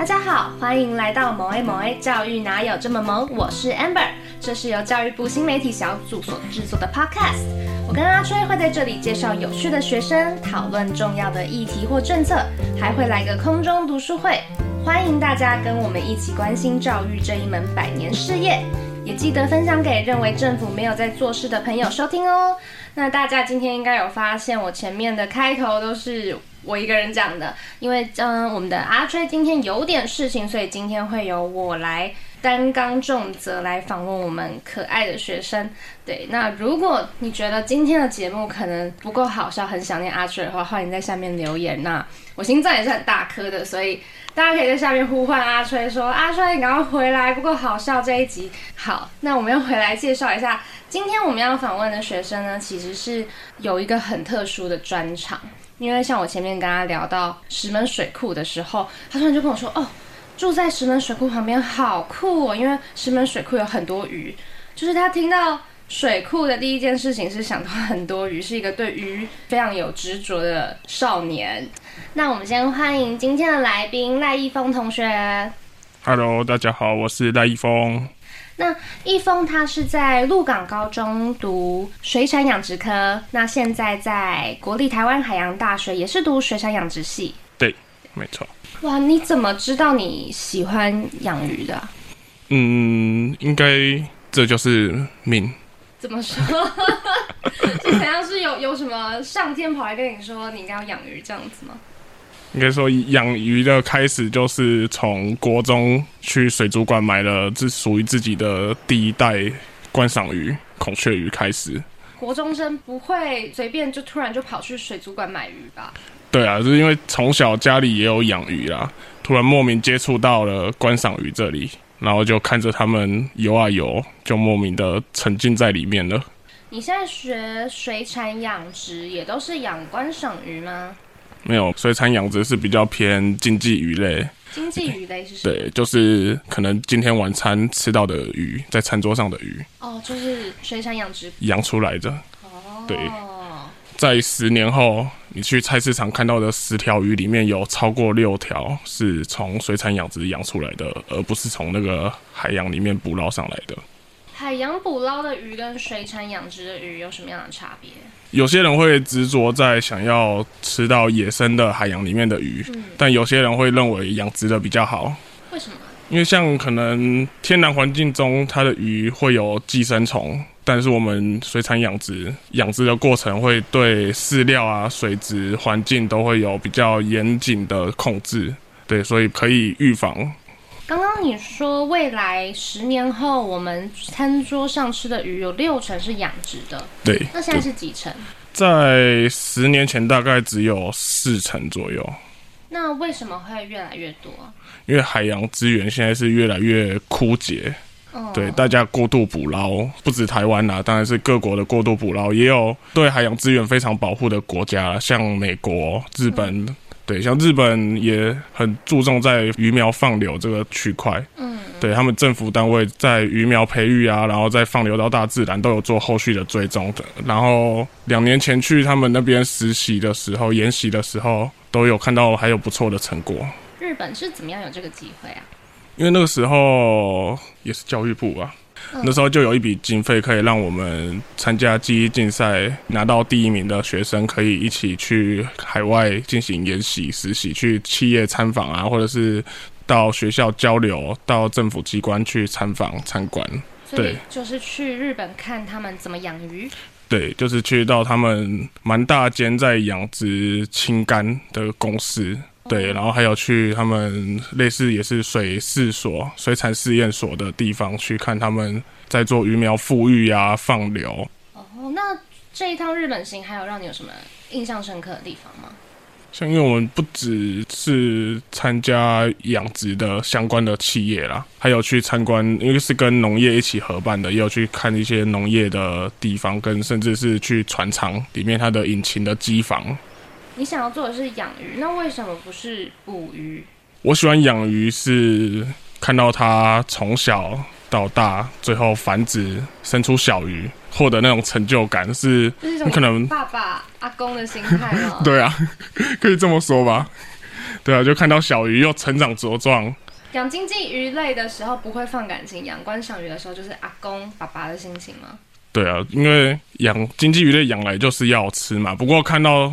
大家好，欢迎来到萌 A 萌 A 教育哪有这么萌？我是 Amber，这是由教育部新媒体小组所制作的 Podcast。我跟阿吹会在这里介绍有趣的学生，讨论重要的议题或政策，还会来个空中读书会。欢迎大家跟我们一起关心教育这一门百年事业，也记得分享给认为政府没有在做事的朋友收听哦。那大家今天应该有发现，我前面的开头都是。我一个人讲的，因为嗯、我们的阿吹今天有点事情，所以今天会由我来担纲重责来访问我们可爱的学生。对，那如果你觉得今天的节目可能不够好笑，很想念阿吹的话，欢迎在下面留言。那我心脏也是很大颗的，所以大家可以在下面呼唤阿吹说，阿吹你赶快回来，不够好笑这一集。好，那我们要回来介绍一下，今天我们要访问的学生呢，其实是有一个很特殊的专场。因为像我前面跟他聊到石门水库的时候，他突然就跟我说：“哦，住在石门水库旁边好酷哦，因为石门水库有很多鱼。”就是他听到水库的第一件事情是想到很多鱼，是一个对鱼非常有执着的少年。那我们先欢迎今天的来宾赖一峰同学。Hello，大家好，我是赖一峰。那一峰他是在鹿港高中读水产养殖科，那现在在国立台湾海洋大学也是读水产养殖系。对，没错。哇，你怎么知道你喜欢养鱼的？嗯，应该这就是命。怎么说？是怎样？是有有什么上天跑来跟你说你应该要养鱼这样子吗？应该说，养鱼的开始就是从国中去水族馆买了这属于自己的第一代观赏鱼孔雀鱼开始。国中生不会随便就突然就跑去水族馆买鱼吧？对啊，就是因为从小家里也有养鱼啦，突然莫名接触到了观赏鱼这里，然后就看着他们游啊游，就莫名的沉浸在里面了。你现在学水产养殖也都是养观赏鱼吗？没有，水产养殖是比较偏经济鱼类。经济鱼类是什么？对，就是可能今天晚餐吃到的鱼，在餐桌上的鱼。哦，就是水产养殖养出来的。哦，对，在十年后，你去菜市场看到的十条鱼里面有超过六条是从水产养殖养出来的，而不是从那个海洋里面捕捞上来的。海洋捕捞的鱼跟水产养殖的鱼有什么样的差别？有些人会执着在想要吃到野生的海洋里面的鱼，嗯，但有些人会认为养殖的比较好。为什么？因为像可能天然环境中它的鱼会有寄生虫，但是我们水产养殖养殖的过程会对饲料啊、水质环境都会有比较严谨的控制，对，所以可以预防。刚刚你说未来十年后，我们餐桌上吃的鱼有六成是养殖的，对。那现在是几成？在十年前大概只有四成左右。那为什么会越来越多？因为海洋资源现在是越来越枯竭，哦、对，大家过度捕捞，不止台湾啦，当然是各国的过度捕捞，也有对海洋资源非常保护的国家，像美国、日本。嗯对，像日本也很注重在鱼苗放流这个区块，嗯，对他们政府单位在鱼苗培育啊，然后再放流到大自然都有做后续的追踪的。然后两年前去他们那边实习的时候，研习的时候，都有看到还有不错的成果。日本是怎么样有这个机会啊？因为那个时候也是教育部啊。那时候就有一笔经费，可以让我们参加记忆竞赛拿到第一名的学生，可以一起去海外进行研习、实习，去企业参访啊，或者是到学校交流，到政府机关去参访参观。对，就是去日本看他们怎么养鱼。对，就是去到他们蛮大间在养殖青柑的公司。对，然后还有去他们类似也是水试所、水产试验所的地方去看他们在做鱼苗复育啊、放流。哦，那这一趟日本行还有让你有什么印象深刻的地方吗？像因为我们不只是参加养殖的相关的企业啦，还有去参观，因为是跟农业一起合办的，也有去看一些农业的地方，跟甚至是去船厂里面它的引擎的机房。你想要做的是养鱼，那为什么不是捕鱼？我喜欢养鱼，是看到它从小到大，最后繁殖生出小鱼，获得那种成就感，是你可能爸爸阿公的心态吗？对啊，可以这么说吧。对啊，就看到小鱼又成长茁壮。养经济鱼类的时候不会放感情，养观赏鱼的时候就是阿公爸爸的心情吗？对啊，因为养经济鱼类养来就是要吃嘛。不过看到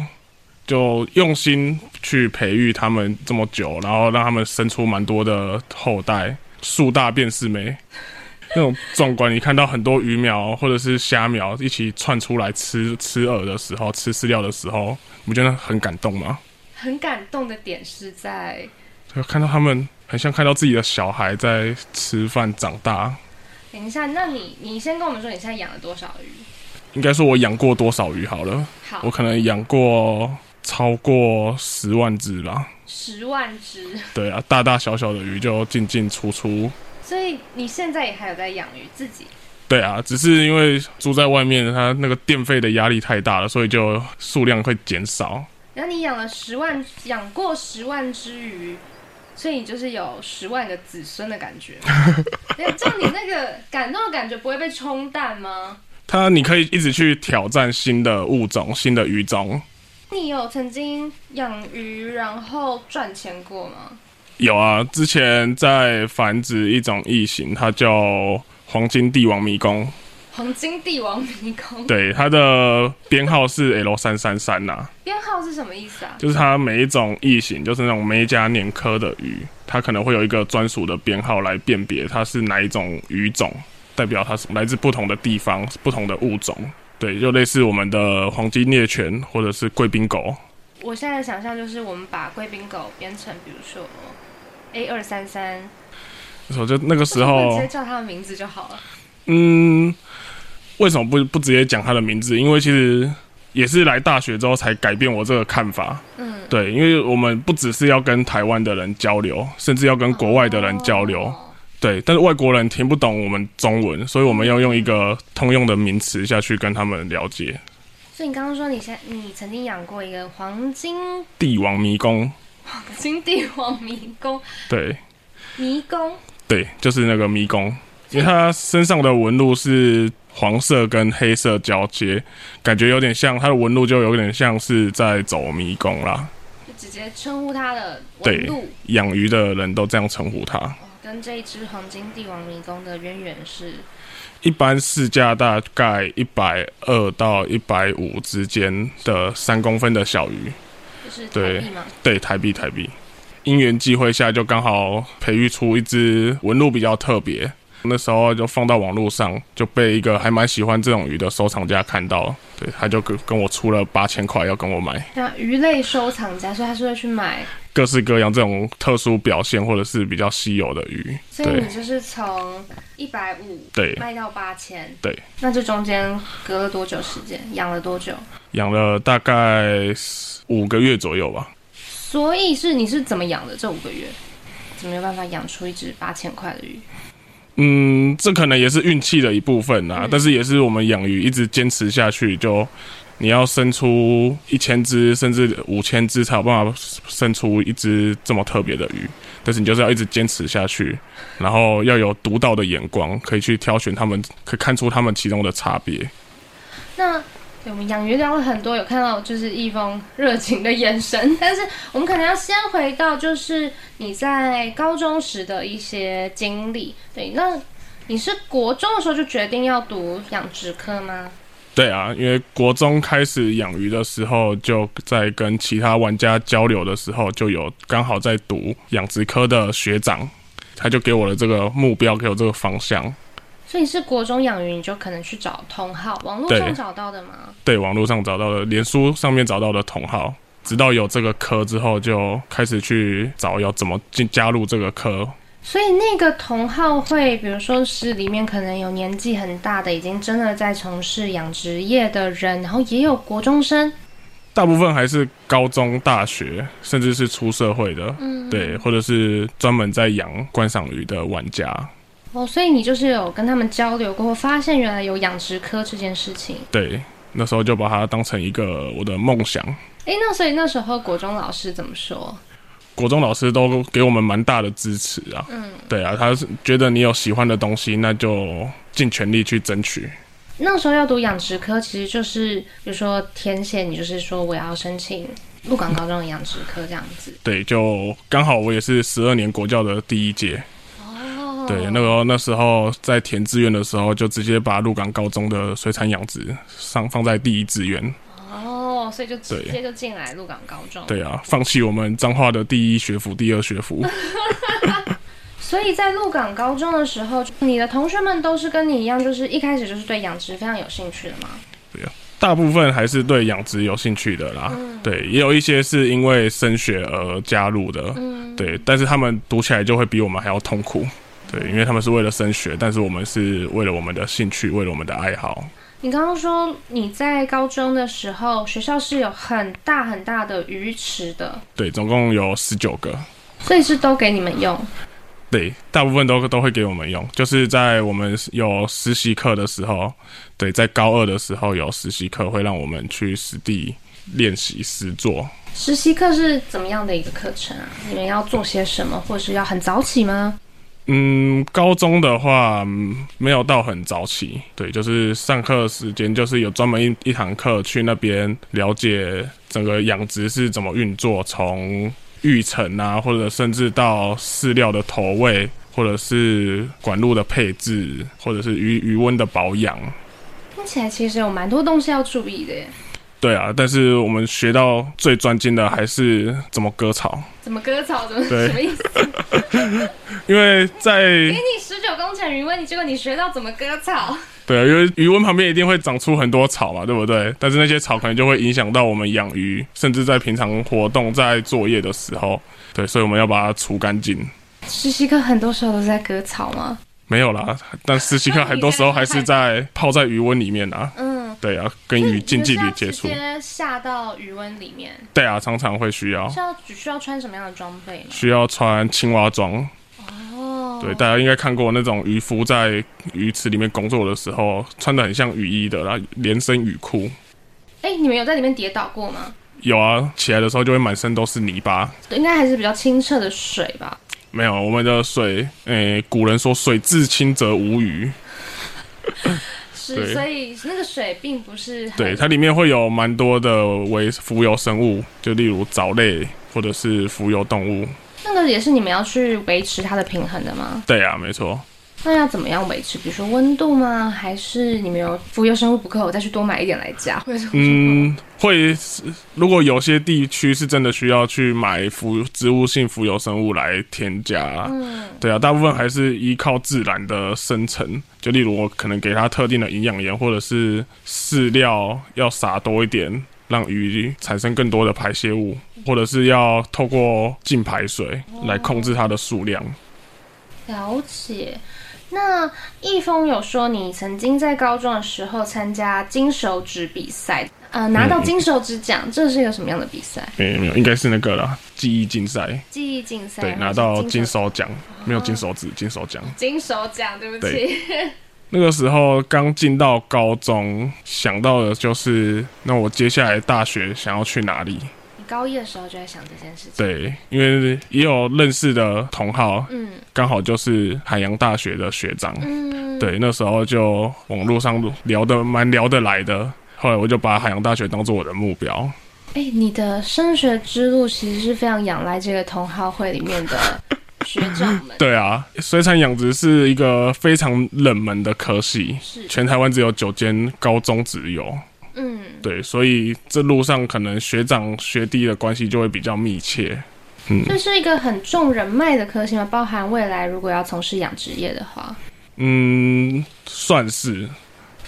就用心去培育他们这么久，然后让他们生出蛮多的后代，树大便是美，那种壮观。你看到很多鱼苗或者是虾苗一起窜出来吃 吃饵的时候，吃饲料的时候，你不觉得很感动吗？很感动的点是在，就看到他们。很像看到自己的小孩在吃饭长大。等一下，那你你先跟我们说，你现在养了多少鱼？应该说我养过多少鱼好了。好，我可能养过超过十万只吧。十万只？对啊，大大小小的鱼就进进出出。所以你现在也还有在养鱼自己？对啊，只是因为住在外面，它那个电费的压力太大了，所以就数量会减少。然后你养了十万，养过十万只鱼。所以你就是有十万个子孙的感觉，这样你那个感动的感觉不会被冲淡吗？它，你可以一直去挑战新的物种、新的鱼种。你有曾经养鱼然后赚钱过吗？有啊，之前在繁殖一种异形，它叫黄金帝王迷宫。黄金帝王迷宫，对，它的编号是 L 三三三呐。编号是什么意思啊？就是它每一种异形，就是那种美加鲶科的鱼，它可能会有一个专属的编号来辨别它是哪一种鱼种，代表它是来自不同的地方、不同的物种。对，就类似我们的黄金猎犬或者是贵宾狗。我现在的想象就是我们把贵宾狗编成，比如说 A 二三三。我就那个时候直接叫它的名字就好了。嗯。为什么不不直接讲他的名字？因为其实也是来大学之后才改变我这个看法。嗯，对，因为我们不只是要跟台湾的人交流，甚至要跟国外的人交流。哦、对，但是外国人听不懂我们中文，所以我们要用一个通用的名词下去跟他们了解。所以你刚刚说你现你曾经养过一个黄金帝王迷宫，黄金帝王迷宫，对，迷宫，对，就是那个迷宫，因为它身上的纹路是。黄色跟黑色交接，感觉有点像它的纹路，就有点像是在走迷宫啦。就直接称呼它的纹路。对，养鱼的人都这样称呼它。跟这一只黄金帝王迷宫的渊源是，一般市价大概一百二到一百五之间的三公分的小鱼。就是台对，台币台币。因缘际会下，就刚好培育出一只纹路比较特别。那时候就放到网络上，就被一个还蛮喜欢这种鱼的收藏家看到了，对，他就跟跟我出了八千块要跟我买。那鱼类收藏家，所以他是会去买各式各样这种特殊表现或者是比较稀有的鱼。所以你就是从一百五对卖到八千对。那这中间隔了多久时间？养了多久？养了大概五个月左右吧。所以是你是怎么养的这五个月？怎么有办法养出一只八千块的鱼？嗯，这可能也是运气的一部分啊，嗯、但是也是我们养鱼一直坚持下去，就你要生出一千只甚至五千只才有办法生出一只这么特别的鱼，但是你就是要一直坚持下去，然后要有独到的眼光，可以去挑选它们，可以看出它们其中的差别。那。我们养鱼聊了很多，有看到就是一封热情的眼神，但是我们可能要先回到就是你在高中时的一些经历。对，那你是国中的时候就决定要读养殖科吗？对啊，因为国中开始养鱼的时候，就在跟其他玩家交流的时候，就有刚好在读养殖科的学长，他就给我了这个目标，给我这个方向。所以是国中养鱼，你就可能去找同号，网络上找到的吗？对，对，网络上找到的，脸书上面找到的同号，直到有这个科之后，就开始去找要怎么进加入这个科。所以那个同号会，比如说是里面可能有年纪很大的，已经真的在从事养殖业的人，然后也有国中生，大部分还是高中、大学，甚至是出社会的，嗯，对，或者是专门在养观赏鱼的玩家。哦，所以你就是有跟他们交流过后，发现原来有养殖科这件事情。对，那时候就把它当成一个我的梦想。哎，那所以那时候国中老师怎么说？国中老师都给我们蛮大的支持啊。嗯，对啊，他是觉得你有喜欢的东西，那就尽全力去争取。那时候要读养殖科，其实就是比如说填写，你就是说我要申请鹿港高中的养殖科这样子。对，就刚好我也是十二年国教的第一届。哦。对，那个那时候在填志愿的时候，就直接把鹿港高中的水产养殖上放在第一志愿。哦，所以就直接就进来鹿港高中。对啊，放弃我们彰化的第一学府、第二学府。所以在鹿港高中的时候，你的同学们都是跟你一样，就是一开始就是对养殖非常有兴趣的吗？对啊，大部分还是对养殖有兴趣的啦。嗯、对，也有一些是因为升学而加入的。嗯，对，但是他们读起来就会比我们还要痛苦。对，因为他们是为了升学，但是我们是为了我们的兴趣，为了我们的爱好。你刚刚说你在高中的时候，学校是有很大很大的鱼池的。对，总共有十九个。所以是都给你们用。对，大部分都都会给我们用，就是在我们有实习课的时候，对，在高二的时候有实习课，会让我们去实地练习实作。实习课是怎么样的一个课程啊？你们要做些什么，或是要很早起吗？嗯，高中的话没有到很早起，对，就是上课时间就是有专门一一堂课去那边了解整个养殖是怎么运作，从。育成啊，或者甚至到饲料的投喂，或者是管路的配置，或者是鱼鱼温的保养。听起来其实有蛮多东西要注意的耶。对啊，但是我们学到最专精的还是怎么割草。怎么割草？怎么对什么意思？因为在给你十九公顷鱼塭，你结果你学到怎么割草？对啊，因为余温旁边一定会长出很多草嘛，对不对？但是那些草可能就会影响到我们养鱼，甚至在平常活动、在作业的时候，对，所以我们要把它除干净。实习课很多时候都是在割草吗？没有啦，但实习课很多时候还是在泡在余温里面啊。嗯，对啊，跟鱼近距离接触。直接下到鱼温里面。对啊，常常会需要。需要只需要穿什么样的装备？需要穿青蛙装。对，大家应该看过那种渔夫在鱼池里面工作的时候，穿的很像雨衣的，然后连身雨裤。哎、欸，你们有在里面跌倒过吗？有啊，起来的时候就会满身都是泥巴。应该还是比较清澈的水吧？没有，我们的水，哎、欸，古人说水至清则无鱼。是，所以那个水并不是。对，它里面会有蛮多的微浮游生物，就例如藻类或者是浮游动物。那个也是你们要去维持它的平衡的吗？对啊，没错。那要怎么样维持？比如说温度吗？还是你们有浮游生物不够，我再去多买一点来加？嗯，会。如果有些地区是真的需要去买浮植物性浮游生物来添加，嗯，对啊，大部分还是依靠自然的生成。就例如我可能给它特定的营养盐，或者是饲料要撒多一点。让鱼产生更多的排泄物，或者是要透过净排水来控制它的数量。了解。那易峰有说你曾经在高中的时候参加金手指比赛，呃，拿到金手指奖，嗯、这是一个什么样的比赛？没有没有，应该是那个啦，记忆竞赛。记忆竞赛。对，拿到金手奖，没有金手指，金手奖。金手奖，对不起。对那个时候刚进到高中，想到的就是，那我接下来大学想要去哪里？你高一的时候就在想这件事情。对，因为也有认识的同好，嗯，刚好就是海洋大学的学长，嗯，对，那时候就网络上聊得蛮聊得来的，后来我就把海洋大学当做我的目标。哎、欸，你的升学之路其实是非常仰赖这个同好会里面的。学长们，对啊，水产养殖是一个非常冷门的科系，是。全台湾只有九间高中只有，嗯，对，所以这路上可能学长学弟的关系就会比较密切，嗯，这是一个很重人脉的科系吗？包含未来如果要从事养殖业的话，嗯，算是。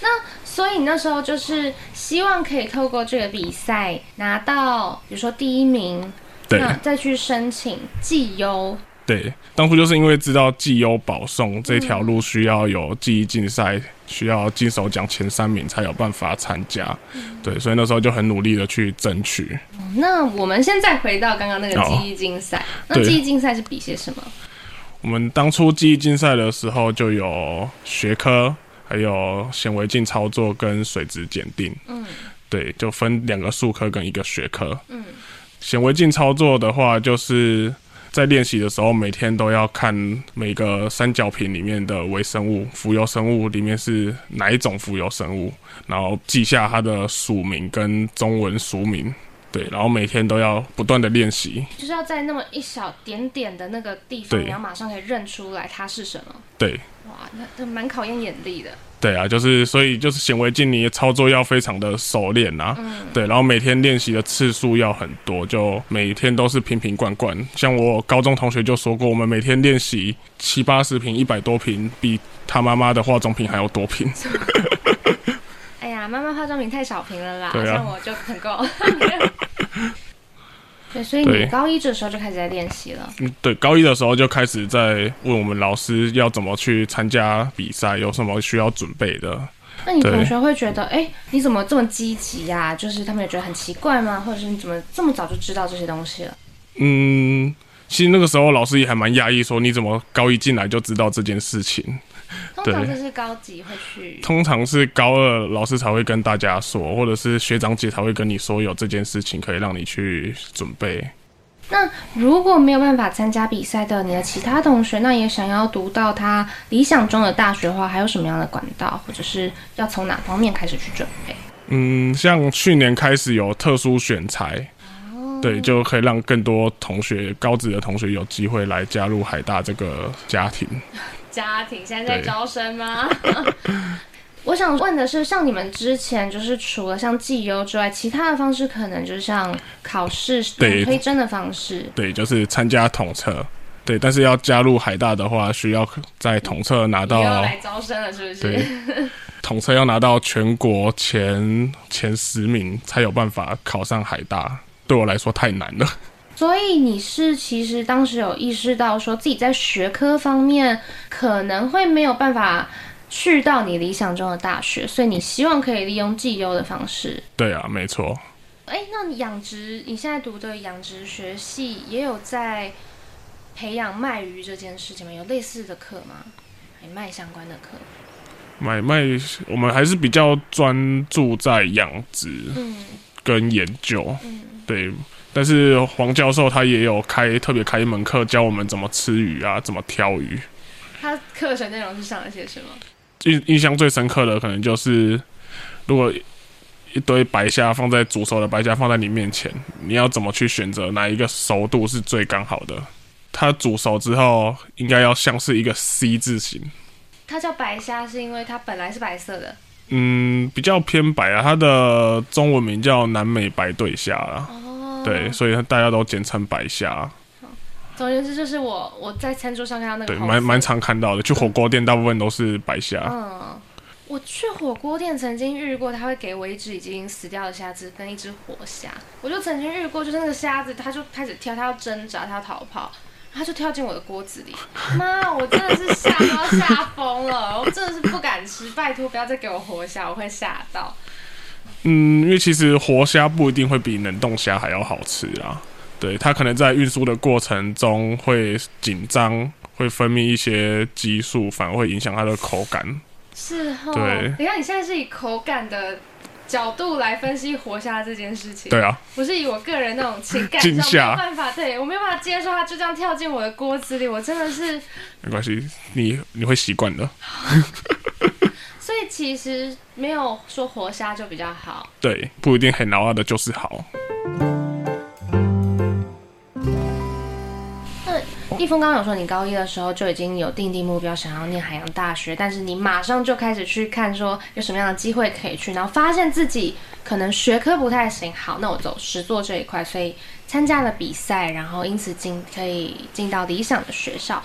那所以你那时候就是希望可以透过这个比赛拿到，比如说第一名，对，那再去申请绩优。对，当初就是因为知道绩优保送这条路需要有记忆竞赛，需要金手奖前三名才有办法参加。对，所以那时候就很努力的去争取。那我们现在回到刚刚那个记忆竞赛，那记忆竞赛是比些什么？我们当初记忆竞赛的时候就有学科，还有显微镜操作跟水质检定。嗯，对，就分两个术科跟一个学科。嗯，显微镜操作的话就是。在练习的时候，每天都要看每个三角瓶里面的微生物、浮游生物里面是哪一种浮游生物，然后记下它的属名跟中文俗名。对，然后每天都要不断的练习，就是要在那么一小点点的那个地方，你要马上可以认出来它是什么。对，这蛮考验眼力的。对啊，就是所以就是显微镜，你的操作要非常的熟练呐、啊。嗯。对，然后每天练习的次数要很多，就每天都是瓶瓶罐罐。像我高中同学就说过，我们每天练习七八十瓶、一百多瓶，比他妈妈的化妆品还要多瓶。哎呀，妈妈化妆品太少瓶了啦，像我就很够。对，所以你高一的时候就开始在练习了。嗯，对，高一的时候就开始在问我们老师要怎么去参加比赛，有什么需要准备的。那你同学会觉得，哎、欸，你怎么这么积极呀？就是他们也觉得很奇怪吗？或者是你怎么这么早就知道这些东西了？嗯，其实那个时候老师也还蛮讶异，说你怎么高一进来就知道这件事情。通常就是高级会去，通常是高二老师才会跟大家说，或者是学长姐才会跟你说有这件事情可以让你去准备。那如果没有办法参加比赛的你的其他同学，那也想要读到他理想中的大学的话，还有什么样的管道，或者是要从哪方面开始去准备？嗯，像去年开始有特殊选材，哦、对，就可以让更多同学高职的同学有机会来加入海大这个家庭。家庭现在在招生吗？我想问的是，像你们之前就是除了像绩优之外，其他的方式可能就是像考试、推甄的方式。对，就是参加统测。对，但是要加入海大的话，需要在统测拿到。要来招生了，是不是？对，统测要拿到全国前前十名才有办法考上海大。对我来说太难了。所以你是其实当时有意识到说自己在学科方面可能会没有办法去到你理想中的大学，所以你希望可以利用绩优的方式。对啊，没错。哎、欸，那养殖你现在读的养殖学系也有在培养卖鱼这件事情吗？有类似的课吗？买卖相关的课？买卖我们还是比较专注在养殖，嗯，跟研究，嗯，对。但是黄教授他也有开特别开一门课教我们怎么吃鱼啊，怎么挑鱼。他课程内容是上了些什么？印印象最深刻的可能就是，如果一堆白虾放在煮熟的白虾放在你面前，你要怎么去选择哪一个熟度是最刚好的？它煮熟之后应该要像是一个 C 字形。它叫白虾是因为它本来是白色的？嗯，比较偏白啊。它的中文名叫南美白对虾啊。哦对，所以大家都简称白虾。总而言之，就是我我在餐桌上看到那个，对，蛮蛮常看到的。去火锅店，大部分都是白虾。嗯，我去火锅店曾经遇过，他会给我一只已经死掉的虾子跟一只活虾。我就曾经遇过，就是那个虾子，它就开始跳，它要挣扎，它要逃跑，它就跳进我的锅子里。妈，我真的是吓都要吓疯了，我真的是不敢吃。拜托，不要再给我活虾，我会吓到。嗯，因为其实活虾不一定会比冷冻虾还要好吃啊。对，它可能在运输的过程中会紧张，会分泌一些激素，反而会影响它的口感。是哦。对。你看，你现在是以口感的角度来分析活虾这件事情。对啊。不是以我个人那种情感上 没有办法，对，我没有办法接受它就这样跳进我的锅子里，我真的是。没关系，你你会习惯的。所以其实没有说活虾就比较好，对，不一定很老二的就是好。那一峰刚刚有说，你高一的时候就已经有定定目标，想要念海洋大学，但是你马上就开始去看说有什么样的机会可以去，然后发现自己可能学科不太行，好，那我走实作这一块，所以参加了比赛，然后因此进可以进到理想的学校。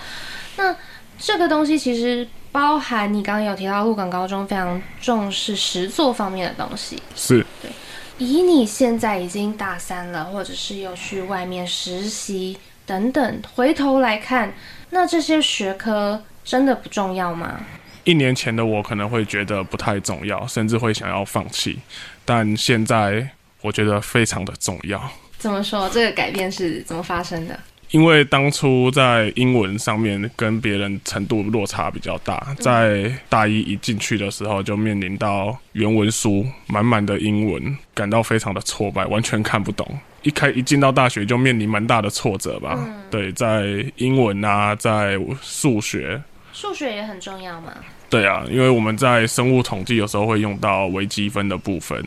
那这个东西其实。包含你刚刚有提到鹿港高中非常重视实作方面的东西，是对。以你现在已经大三了，或者是有去外面实习等等，回头来看，那这些学科真的不重要吗？一年前的我可能会觉得不太重要，甚至会想要放弃，但现在我觉得非常的重要。怎么说？这个改变是怎么发生的？因为当初在英文上面跟别人程度落差比较大，在大一一进去的时候就面临到原文书满满的英文，感到非常的挫败，完全看不懂。一开一进到大学就面临蛮大的挫折吧。嗯。对，在英文啊，在数学，数学也很重要嘛。对啊，因为我们在生物统计有时候会用到微积分的部分。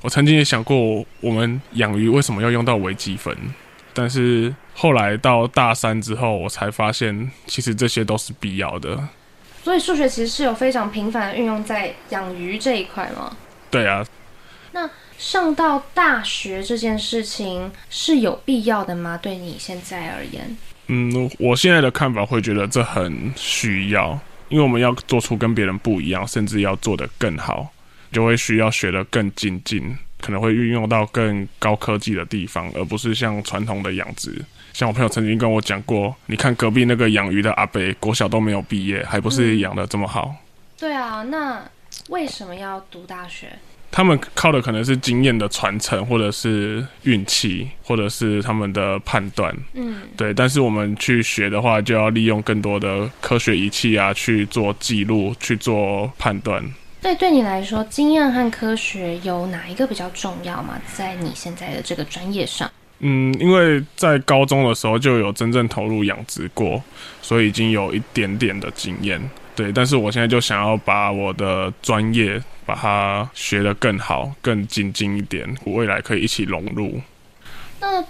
我曾经也想过，我们养鱼为什么要用到微积分？但是后来到大三之后，我才发现，其实这些都是必要的。所以数学其实是有非常频繁的运用在养鱼这一块吗？对啊。那上到大学这件事情是有必要的吗？对你现在而言？嗯，我现在的看法会觉得这很需要，因为我们要做出跟别人不一样，甚至要做得更好，就会需要学得更精进，可能会运用到更高科技的地方，而不是像传统的养殖。像我朋友曾经跟我讲过，你看隔壁那个养鱼的阿伯，国小都没有毕业，还不是养的这么好？嗯。对啊，那为什么要读大学？他们靠的可能是经验的传承，或者是运气，或者是他们的判断。嗯，对。但是我们去学的话，就要利用更多的科学仪器啊，去做记录，去做判断。对，对你来说，经验和科学有哪一个比较重要吗？在你现在的这个专业上？嗯，因为在高中的时候就有真正投入养殖过，所以已经有一点点的经验。对，但是我现在就想要把我的专业。把它学得更好、更精进一点，未来可以一起融入。那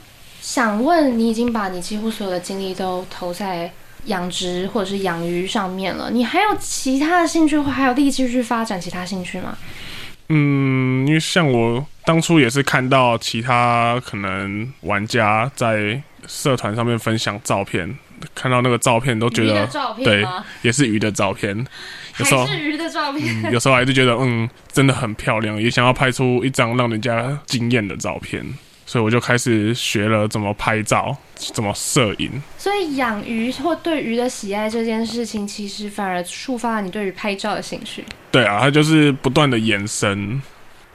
想问你，已经把你几乎所有的精力都投在养殖或者是养鱼上面了，你还有其他的兴趣，或还有力气去发展其他兴趣吗？嗯，因为像我当初也是看到其他可能玩家在社团上面分享照片，看到那个照片都觉得对，也是鱼的照片。有时候还是鱼的照片，嗯，有时候还是觉得嗯，真的很漂亮，也想要拍出一张让人家惊艳的照片，所以我就开始学了怎么拍照，怎么摄影。所以养鱼或对鱼的喜爱这件事情，其实反而触发了你对于拍照的兴趣。对啊，它就是不断的延伸。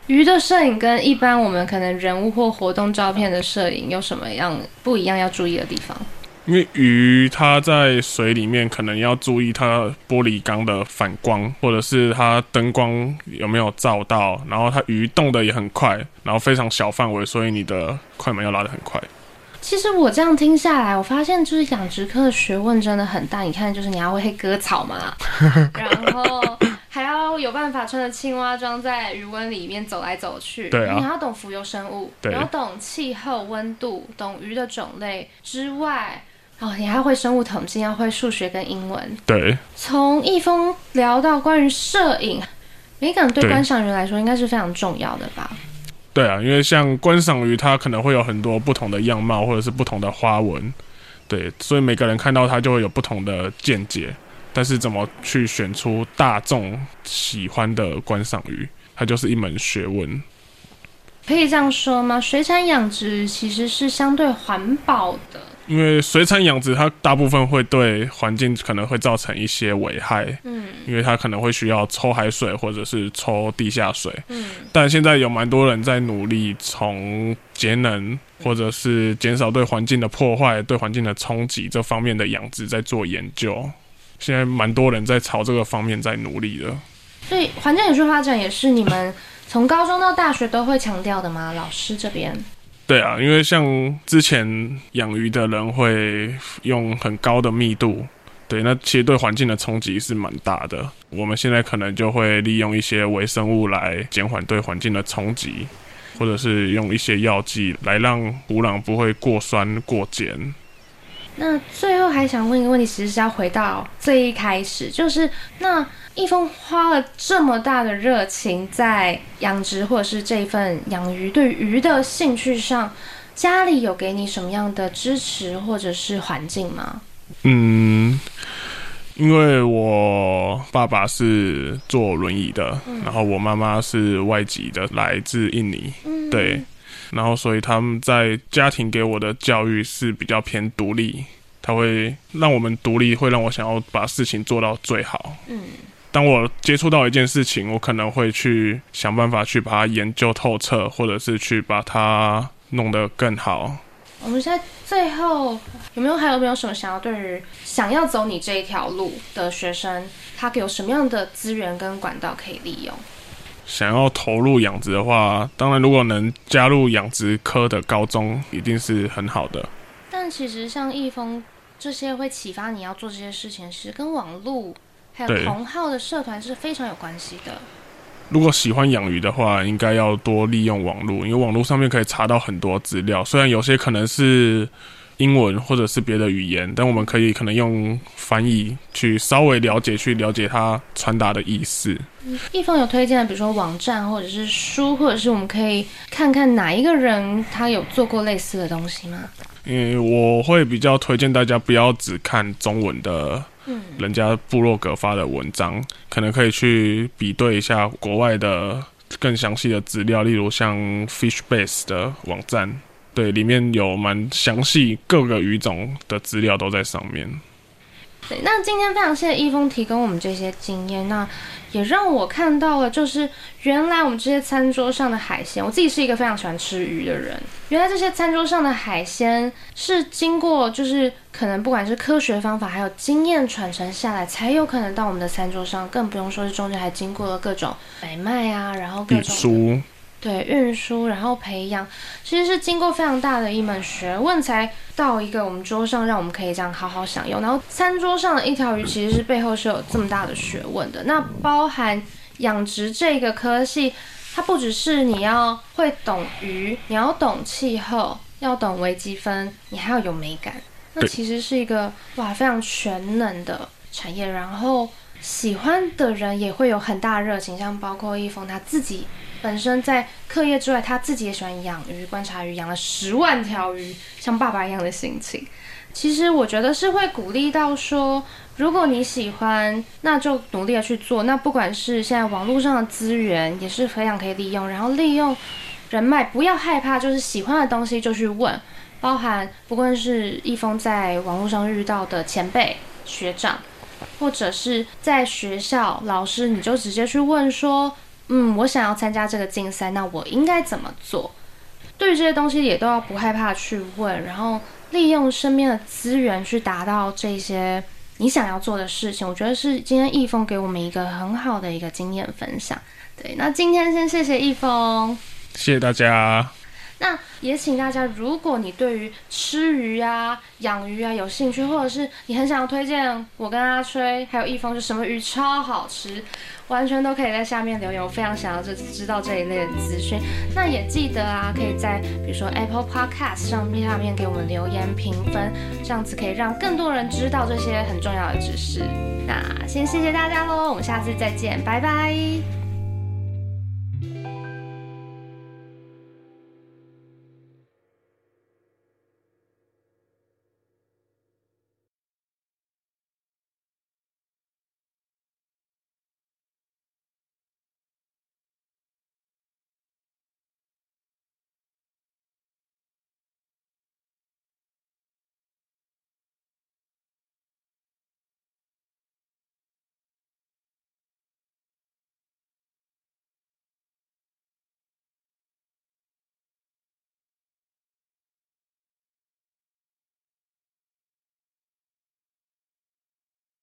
鱼的摄影跟一般我们可能人物或活动照片的摄影有什么样不一样要注意的地方？因为鱼它在水里面，可能要注意它玻璃缸的反光，或者是它灯光有没有照到，然后它鱼动的也很快，然后非常小范围，所以你的快门要拉得很快。其实我这样听下来，我发现就是养殖科的学问真的很大。你看，就是你要会割草嘛，然后还要有办法穿着青蛙装在鱼温里面走来走去。对啊，你还要懂浮游生物，对，然后懂气候、温度，懂鱼的种类之外。哦，你还会生物统计，要会数学跟英文。对，从一峰聊到关于摄影，美感对观赏鱼来说应该是非常重要的吧？对啊，因为像观赏鱼，它可能会有很多不同的样貌，或者是不同的花纹，对，所以每个人看到它就会有不同的见解。但是怎么去选出大众喜欢的观赏鱼，它就是一门学问。可以这样说吗？水产养殖其实是相对环保的。因为水产养殖，它大部分会对环境可能会造成一些危害，嗯，因为它可能会需要抽海水或者是抽地下水，嗯，但现在有蛮多人在努力从节能或者是减少对环境的破坏、对环境的冲击这方面的养殖在做研究，现在蛮多人在朝这个方面在努力的。所以环境永续发展也是你们从高中到大学都会强调的吗？老师这边？对啊，因为像之前养鱼的人会用很高的密度，对，那其实对环境的冲击是蛮大的。我们现在可能就会利用一些微生物来减缓对环境的冲击，或者是用一些药剂来让土壤不会过酸过碱。那最后还想问一个问题，其实是要回到最一开始，就是那一峰花了这么大的热情在养殖或者是这份养鱼对鱼的兴趣上，家里有给你什么样的支持或者是环境吗？嗯，因为我爸爸是坐轮椅的，嗯、然后我妈妈是外籍的，来自印尼，嗯、对。然后，所以他们在家庭给我的教育是比较偏独立，他会让我们独立，会让我想要把事情做到最好。嗯，当我接触到一件事情，我可能会去想办法去把它研究透彻，或者是去把它弄得更好。我们现在最后有没有还有没有什么想要对于想要走你这一条路的学生，他有什么样的资源跟管道可以利用？想要投入养殖的话，当然如果能加入养殖科的高中，一定是很好的。但其实像易峰这些会启发你要做这些事情，是跟网络还有同号的社团是非常有关系的。如果喜欢养鱼的话，应该要多利用网络，因为网络上面可以查到很多资料。虽然有些可能是英文或者是别的语言，但我们可以可能用翻译去稍微了解，去了解它传达的意思。易峰有推荐的，比如说网站或者是书，或者是我们可以看看哪一个人他有做过类似的东西吗？嗯，我会比较推荐大家不要只看中文的。人家部落格发的文章，可能可以去比对一下国外的更详细的资料，例如像 Fishbase 的网站，对，里面有蛮详细各个鱼种的资料都在上面。对，那今天非常谢谢一峰提供我们这些经验，那也让我看到了，就是原来我们这些餐桌上的海鲜，我自己是一个非常喜欢吃鱼的人，原来这些餐桌上的海鲜是经过，就是可能不管是科学方法，还有经验传承下来，才有可能到我们的餐桌上，更不用说是中间还经过了各种买卖啊，然后各种。对，运输然后培养，其实是经过非常大的一门学问，才到一个我们桌上，让我们可以这样好好享用。然后餐桌上的一条鱼，其实是背后是有这么大的学问的。那包含养殖这个科系，它不只是你要会懂鱼，你要懂气候，要懂微积分，你还要有美感。那其实是一个哇非常全能的产业。然后喜欢的人也会有很大热情，像包括易峰他自己。本身在课业之外，他自己也喜欢养鱼、观察鱼，养了十万条鱼，像爸爸一样的心情。其实我觉得是会鼓励到说，如果你喜欢，那就努力的去做。那不管是现在网络上的资源，也是非常可以利用。然后利用人脉，不要害怕，就是喜欢的东西就去问。包含不管是易峰在网络上遇到的前辈、学长，或者是在学校老师，你就直接去问说。嗯，我想要参加这个竞赛，那我应该怎么做？对于这些东西，也都要不害怕去问，然后利用身边的资源去达到这些你想要做的事情。我觉得是今天易峰给我们一个很好的一个经验分享。对，那今天先谢谢易峰，谢谢大家。那也请大家，如果你对于吃鱼啊、养鱼啊有兴趣，或者是你很想要推荐我跟阿吹还有易峰，就什么鱼超好吃，完全都可以在下面留言。我非常想要这知道这一类的资讯。那也记得啊，可以在比如说 Apple Podcast 上面下面给我们留言评分，这样子可以让更多人知道这些很重要的知识。那先谢谢大家喽，我们下次再见，拜拜。